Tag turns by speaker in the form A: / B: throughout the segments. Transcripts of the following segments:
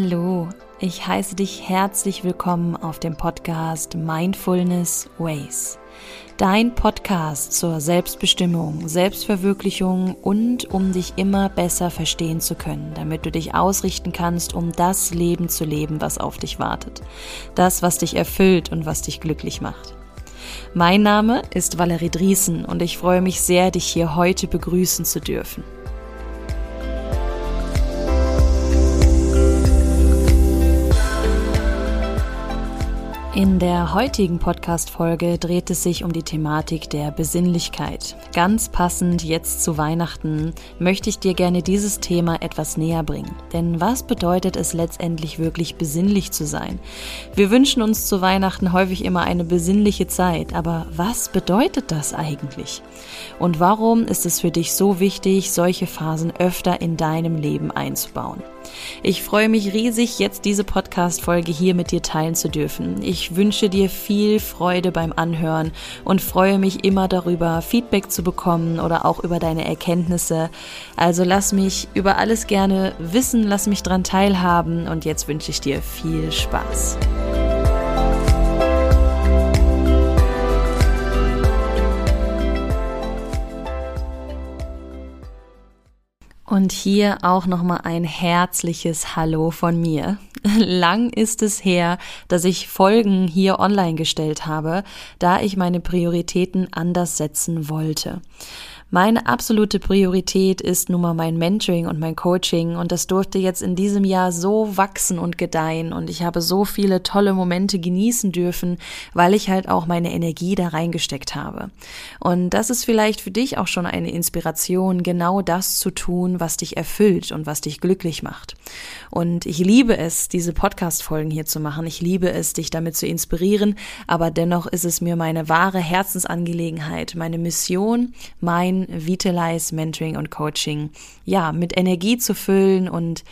A: Hallo, ich heiße dich herzlich willkommen auf dem Podcast Mindfulness Ways. Dein Podcast zur Selbstbestimmung, Selbstverwirklichung und um dich immer besser verstehen zu können, damit du dich ausrichten kannst, um das Leben zu leben, was auf dich wartet. Das, was dich erfüllt und was dich glücklich macht. Mein Name ist Valerie Driesen und ich freue mich sehr, dich hier heute begrüßen zu dürfen. In der heutigen Podcast-Folge dreht es sich um die Thematik der Besinnlichkeit. Ganz passend jetzt zu Weihnachten möchte ich dir gerne dieses Thema etwas näher bringen. Denn was bedeutet es letztendlich wirklich besinnlich zu sein? Wir wünschen uns zu Weihnachten häufig immer eine besinnliche Zeit, aber was bedeutet das eigentlich? Und warum ist es für dich so wichtig, solche Phasen öfter in deinem Leben einzubauen? Ich freue mich riesig, jetzt diese Podcast-Folge hier mit dir teilen zu dürfen. Ich wünsche dir viel Freude beim Anhören und freue mich immer darüber, Feedback zu bekommen oder auch über deine Erkenntnisse. Also lass mich über alles gerne wissen, lass mich dran teilhaben und jetzt wünsche ich dir viel Spaß. Und hier auch nochmal ein herzliches Hallo von mir. Lang ist es her, dass ich Folgen hier online gestellt habe, da ich meine Prioritäten anders setzen wollte. Meine absolute Priorität ist nun mal mein Mentoring und mein Coaching und das durfte jetzt in diesem Jahr so wachsen und gedeihen und ich habe so viele tolle Momente genießen dürfen, weil ich halt auch meine Energie da reingesteckt habe. Und das ist vielleicht für dich auch schon eine Inspiration, genau das zu tun, was dich erfüllt und was dich glücklich macht. Und ich liebe es, diese Podcast-Folgen hier zu machen. Ich liebe es, dich damit zu inspirieren, aber dennoch ist es mir meine wahre Herzensangelegenheit, meine Mission, Vitalize Mentoring und Coaching ja mit Energie zu füllen und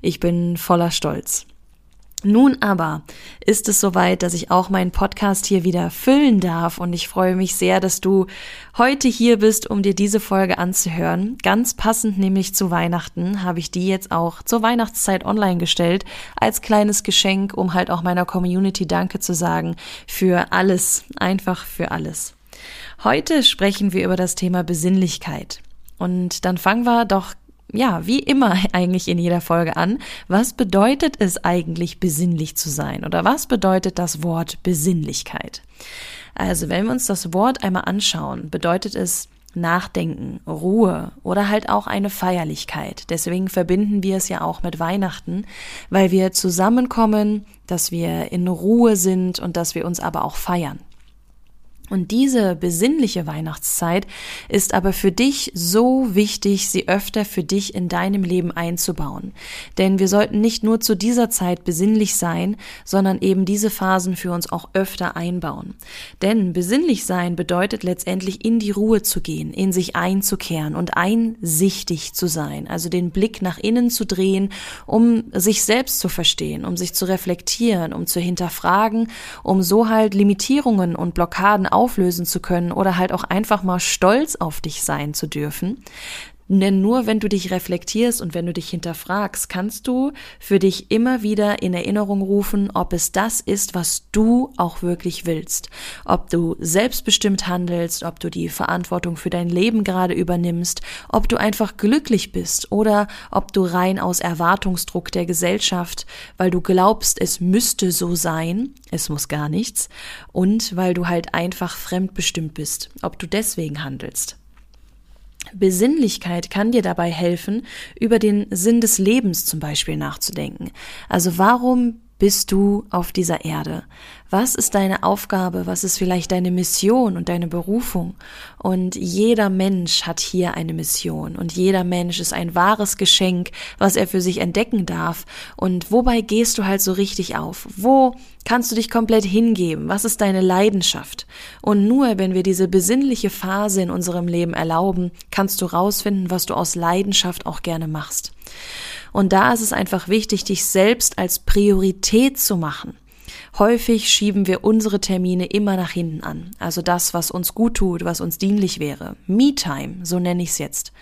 A: ich bin voller Stolz. Nun aber ist es soweit, dass ich auch meinen Podcast hier wieder füllen darf und ich freue mich sehr, dass du heute hier bist, um dir diese Folge anzuhören. Ganz passend nämlich zu Weihnachten habe ich die jetzt auch zur Weihnachtszeit online gestellt als kleines Geschenk, um halt auch meiner Community Danke zu sagen für alles, einfach für alles. Heute sprechen wir über das Thema Besinnlichkeit. Und dann fangen wir doch ja, wie immer eigentlich in jeder Folge an. Was bedeutet es eigentlich, besinnlich zu sein? Oder was bedeutet das Wort Besinnlichkeit? Also, wenn wir uns das Wort einmal anschauen, bedeutet es Nachdenken, Ruhe oder halt auch eine Feierlichkeit. Deswegen verbinden wir es ja auch mit Weihnachten, weil wir zusammenkommen, dass wir in Ruhe sind und dass wir uns aber auch feiern. Und diese besinnliche Weihnachtszeit ist aber für dich so wichtig, sie öfter für dich in deinem Leben einzubauen. Denn wir sollten nicht nur zu dieser Zeit besinnlich sein, sondern eben diese Phasen für uns auch öfter einbauen. Denn besinnlich sein bedeutet letztendlich in die Ruhe zu gehen, in sich einzukehren und einsichtig zu sein, also den Blick nach innen zu drehen, um sich selbst zu verstehen, um sich zu reflektieren, um zu hinterfragen, um so halt Limitierungen und Blockaden auflösen zu können oder halt auch einfach mal stolz auf dich sein zu dürfen. Denn nur wenn du dich reflektierst und wenn du dich hinterfragst, kannst du für dich immer wieder in Erinnerung rufen, ob es das ist, was du auch wirklich willst. Ob du selbstbestimmt handelst, ob du die Verantwortung für dein Leben gerade übernimmst, ob du einfach glücklich bist oder ob du rein aus Erwartungsdruck der Gesellschaft, weil du glaubst, es müsste so sein, es muss gar nichts, und weil du halt einfach fremdbestimmt bist, ob du deswegen handelst. Besinnlichkeit kann dir dabei helfen, über den Sinn des Lebens zum Beispiel nachzudenken. Also warum bist du auf dieser Erde? Was ist deine Aufgabe? Was ist vielleicht deine Mission und deine Berufung? Und jeder Mensch hat hier eine Mission und jeder Mensch ist ein wahres Geschenk, was er für sich entdecken darf. Und wobei gehst du halt so richtig auf? Wo kannst du dich komplett hingeben? Was ist deine Leidenschaft? Und nur wenn wir diese besinnliche Phase in unserem Leben erlauben, kannst du rausfinden, was du aus Leidenschaft auch gerne machst. Und da ist es einfach wichtig, dich selbst als Priorität zu machen. Häufig schieben wir unsere Termine immer nach hinten an. Also das, was uns gut tut, was uns dienlich wäre. Me-Time, so nenne ich es jetzt.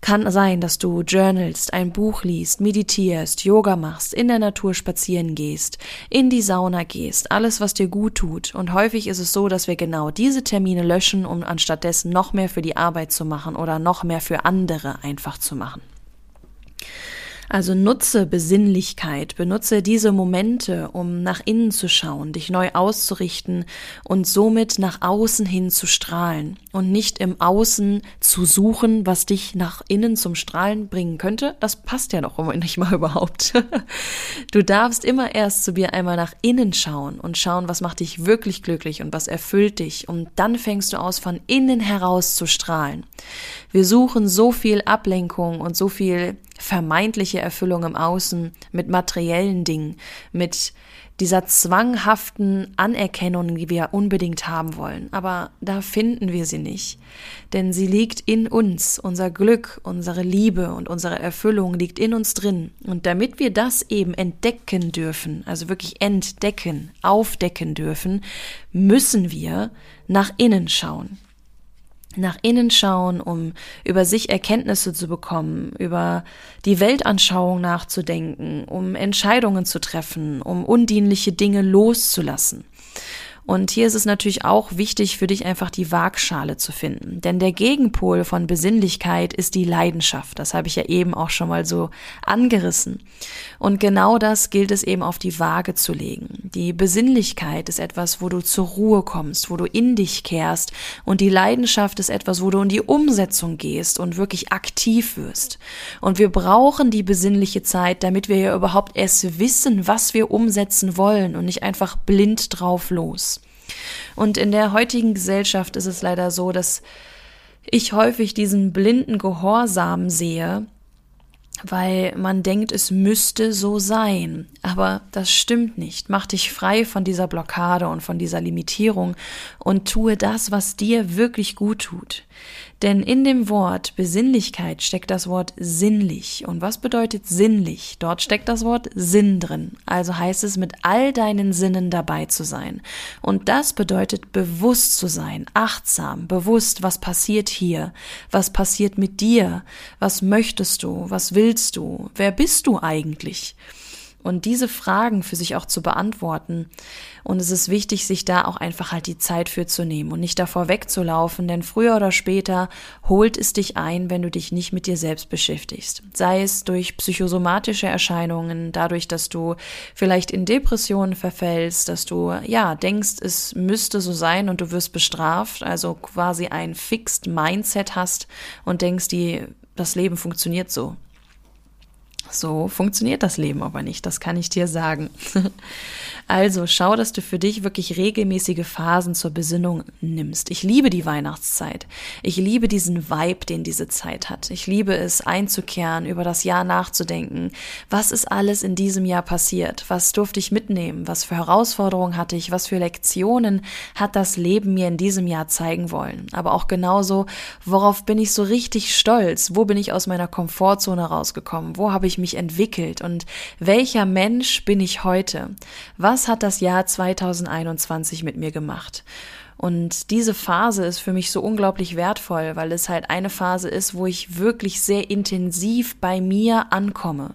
A: Kann sein, dass du journalst, ein Buch liest, meditierst, Yoga machst, in der Natur spazieren gehst, in die Sauna gehst, alles, was dir gut tut. Und häufig ist es so, dass wir genau diese Termine löschen, um anstattdessen noch mehr für die Arbeit zu machen oder noch mehr für andere einfach zu machen. Also nutze Besinnlichkeit, benutze diese Momente, um nach innen zu schauen, dich neu auszurichten und somit nach außen hin zu strahlen und nicht im Außen zu suchen, was dich nach innen zum Strahlen bringen könnte. Das passt ja noch nicht mal überhaupt. Du darfst immer erst zu dir einmal nach innen schauen und schauen, was macht dich wirklich glücklich und was erfüllt dich und dann fängst du aus von innen heraus zu strahlen. Wir suchen so viel Ablenkung und so viel vermeintliche Erfüllung im Außen, mit materiellen Dingen, mit dieser zwanghaften Anerkennung, die wir unbedingt haben wollen. Aber da finden wir sie nicht. Denn sie liegt in uns. Unser Glück, unsere Liebe und unsere Erfüllung liegt in uns drin. Und damit wir das eben entdecken dürfen, also wirklich entdecken, aufdecken dürfen, müssen wir nach innen schauen nach innen schauen, um über sich Erkenntnisse zu bekommen, über die Weltanschauung nachzudenken, um Entscheidungen zu treffen, um undienliche Dinge loszulassen. Und hier ist es natürlich auch wichtig für dich einfach die Waagschale zu finden. Denn der Gegenpol von Besinnlichkeit ist die Leidenschaft. Das habe ich ja eben auch schon mal so angerissen. Und genau das gilt es eben auf die Waage zu legen. Die Besinnlichkeit ist etwas, wo du zur Ruhe kommst, wo du in dich kehrst. Und die Leidenschaft ist etwas, wo du in die Umsetzung gehst und wirklich aktiv wirst. Und wir brauchen die besinnliche Zeit, damit wir ja überhaupt erst wissen, was wir umsetzen wollen und nicht einfach blind drauf los. Und in der heutigen Gesellschaft ist es leider so, dass ich häufig diesen blinden Gehorsam sehe, weil man denkt, es müsste so sein. Aber das stimmt nicht. Mach dich frei von dieser Blockade und von dieser Limitierung und tue das, was dir wirklich gut tut. Denn in dem Wort Besinnlichkeit steckt das Wort sinnlich. Und was bedeutet sinnlich? Dort steckt das Wort Sinn drin. Also heißt es, mit all deinen Sinnen dabei zu sein. Und das bedeutet bewusst zu sein, achtsam, bewusst, was passiert hier, was passiert mit dir, was möchtest du, was willst du, wer bist du eigentlich? Und diese Fragen für sich auch zu beantworten. Und es ist wichtig, sich da auch einfach halt die Zeit für zu nehmen und nicht davor wegzulaufen, denn früher oder später holt es dich ein, wenn du dich nicht mit dir selbst beschäftigst. Sei es durch psychosomatische Erscheinungen, dadurch, dass du vielleicht in Depressionen verfällst, dass du, ja, denkst, es müsste so sein und du wirst bestraft, also quasi ein Fixed Mindset hast und denkst, die, das Leben funktioniert so. So funktioniert das Leben aber nicht, das kann ich dir sagen. Also schau, dass du für dich wirklich regelmäßige Phasen zur Besinnung nimmst. Ich liebe die Weihnachtszeit. Ich liebe diesen Vibe, den diese Zeit hat. Ich liebe es, einzukehren, über das Jahr nachzudenken. Was ist alles in diesem Jahr passiert? Was durfte ich mitnehmen? Was für Herausforderungen hatte ich? Was für Lektionen hat das Leben mir in diesem Jahr zeigen wollen? Aber auch genauso, worauf bin ich so richtig stolz? Wo bin ich aus meiner Komfortzone rausgekommen? Wo habe ich mich entwickelt? Und welcher Mensch bin ich heute? Was was hat das Jahr 2021 mit mir gemacht? Und diese Phase ist für mich so unglaublich wertvoll, weil es halt eine Phase ist, wo ich wirklich sehr intensiv bei mir ankomme.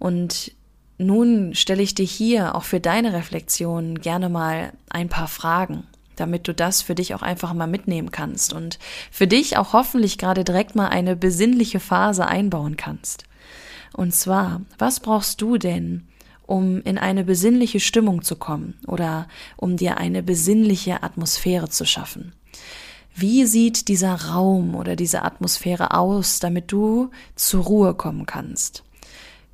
A: Und nun stelle ich dir hier auch für deine Reflexion gerne mal ein paar Fragen, damit du das für dich auch einfach mal mitnehmen kannst und für dich auch hoffentlich gerade direkt mal eine besinnliche Phase einbauen kannst. Und zwar, was brauchst du denn, um in eine besinnliche Stimmung zu kommen oder um dir eine besinnliche Atmosphäre zu schaffen. Wie sieht dieser Raum oder diese Atmosphäre aus, damit du zur Ruhe kommen kannst?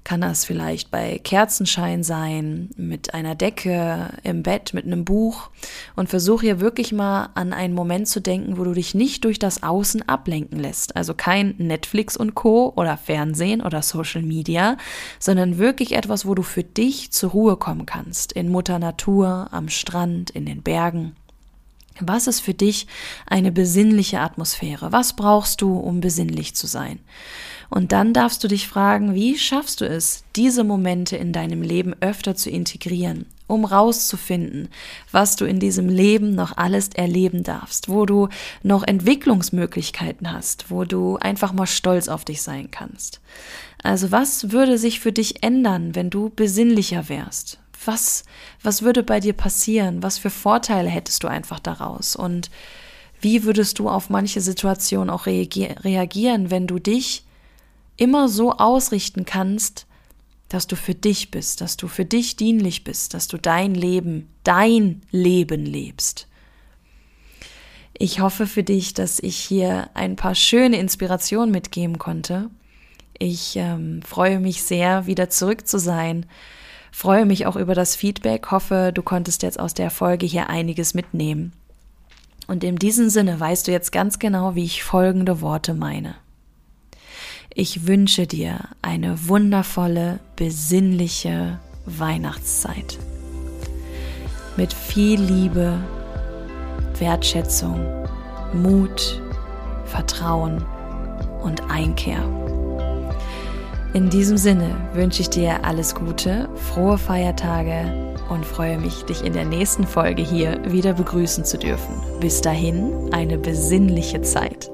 A: Kann das vielleicht bei Kerzenschein sein, mit einer Decke, im Bett, mit einem Buch und versuch hier wirklich mal an einen Moment zu denken, wo du dich nicht durch das Außen ablenken lässt. Also kein Netflix und Co. oder Fernsehen oder Social Media, sondern wirklich etwas, wo du für dich zur Ruhe kommen kannst. In Mutter Natur, am Strand, in den Bergen. Was ist für dich eine besinnliche Atmosphäre? Was brauchst du, um besinnlich zu sein? Und dann darfst du dich fragen, wie schaffst du es, diese Momente in deinem Leben öfter zu integrieren, um rauszufinden, was du in diesem Leben noch alles erleben darfst, wo du noch Entwicklungsmöglichkeiten hast, wo du einfach mal stolz auf dich sein kannst. Also was würde sich für dich ändern, wenn du besinnlicher wärst? Was, was würde bei dir passieren? Was für Vorteile hättest du einfach daraus? Und wie würdest du auf manche Situationen auch reagieren, wenn du dich immer so ausrichten kannst, dass du für dich bist, dass du für dich dienlich bist, dass du dein Leben, dein Leben lebst. Ich hoffe für dich, dass ich hier ein paar schöne Inspirationen mitgeben konnte. Ich ähm, freue mich sehr, wieder zurück zu sein. Freue mich auch über das Feedback. Hoffe, du konntest jetzt aus der Folge hier einiges mitnehmen. Und in diesem Sinne weißt du jetzt ganz genau, wie ich folgende Worte meine. Ich wünsche dir eine wundervolle, besinnliche Weihnachtszeit. Mit viel Liebe, Wertschätzung, Mut, Vertrauen und Einkehr. In diesem Sinne wünsche ich dir alles Gute, frohe Feiertage und freue mich, dich in der nächsten Folge hier wieder begrüßen zu dürfen. Bis dahin eine besinnliche Zeit.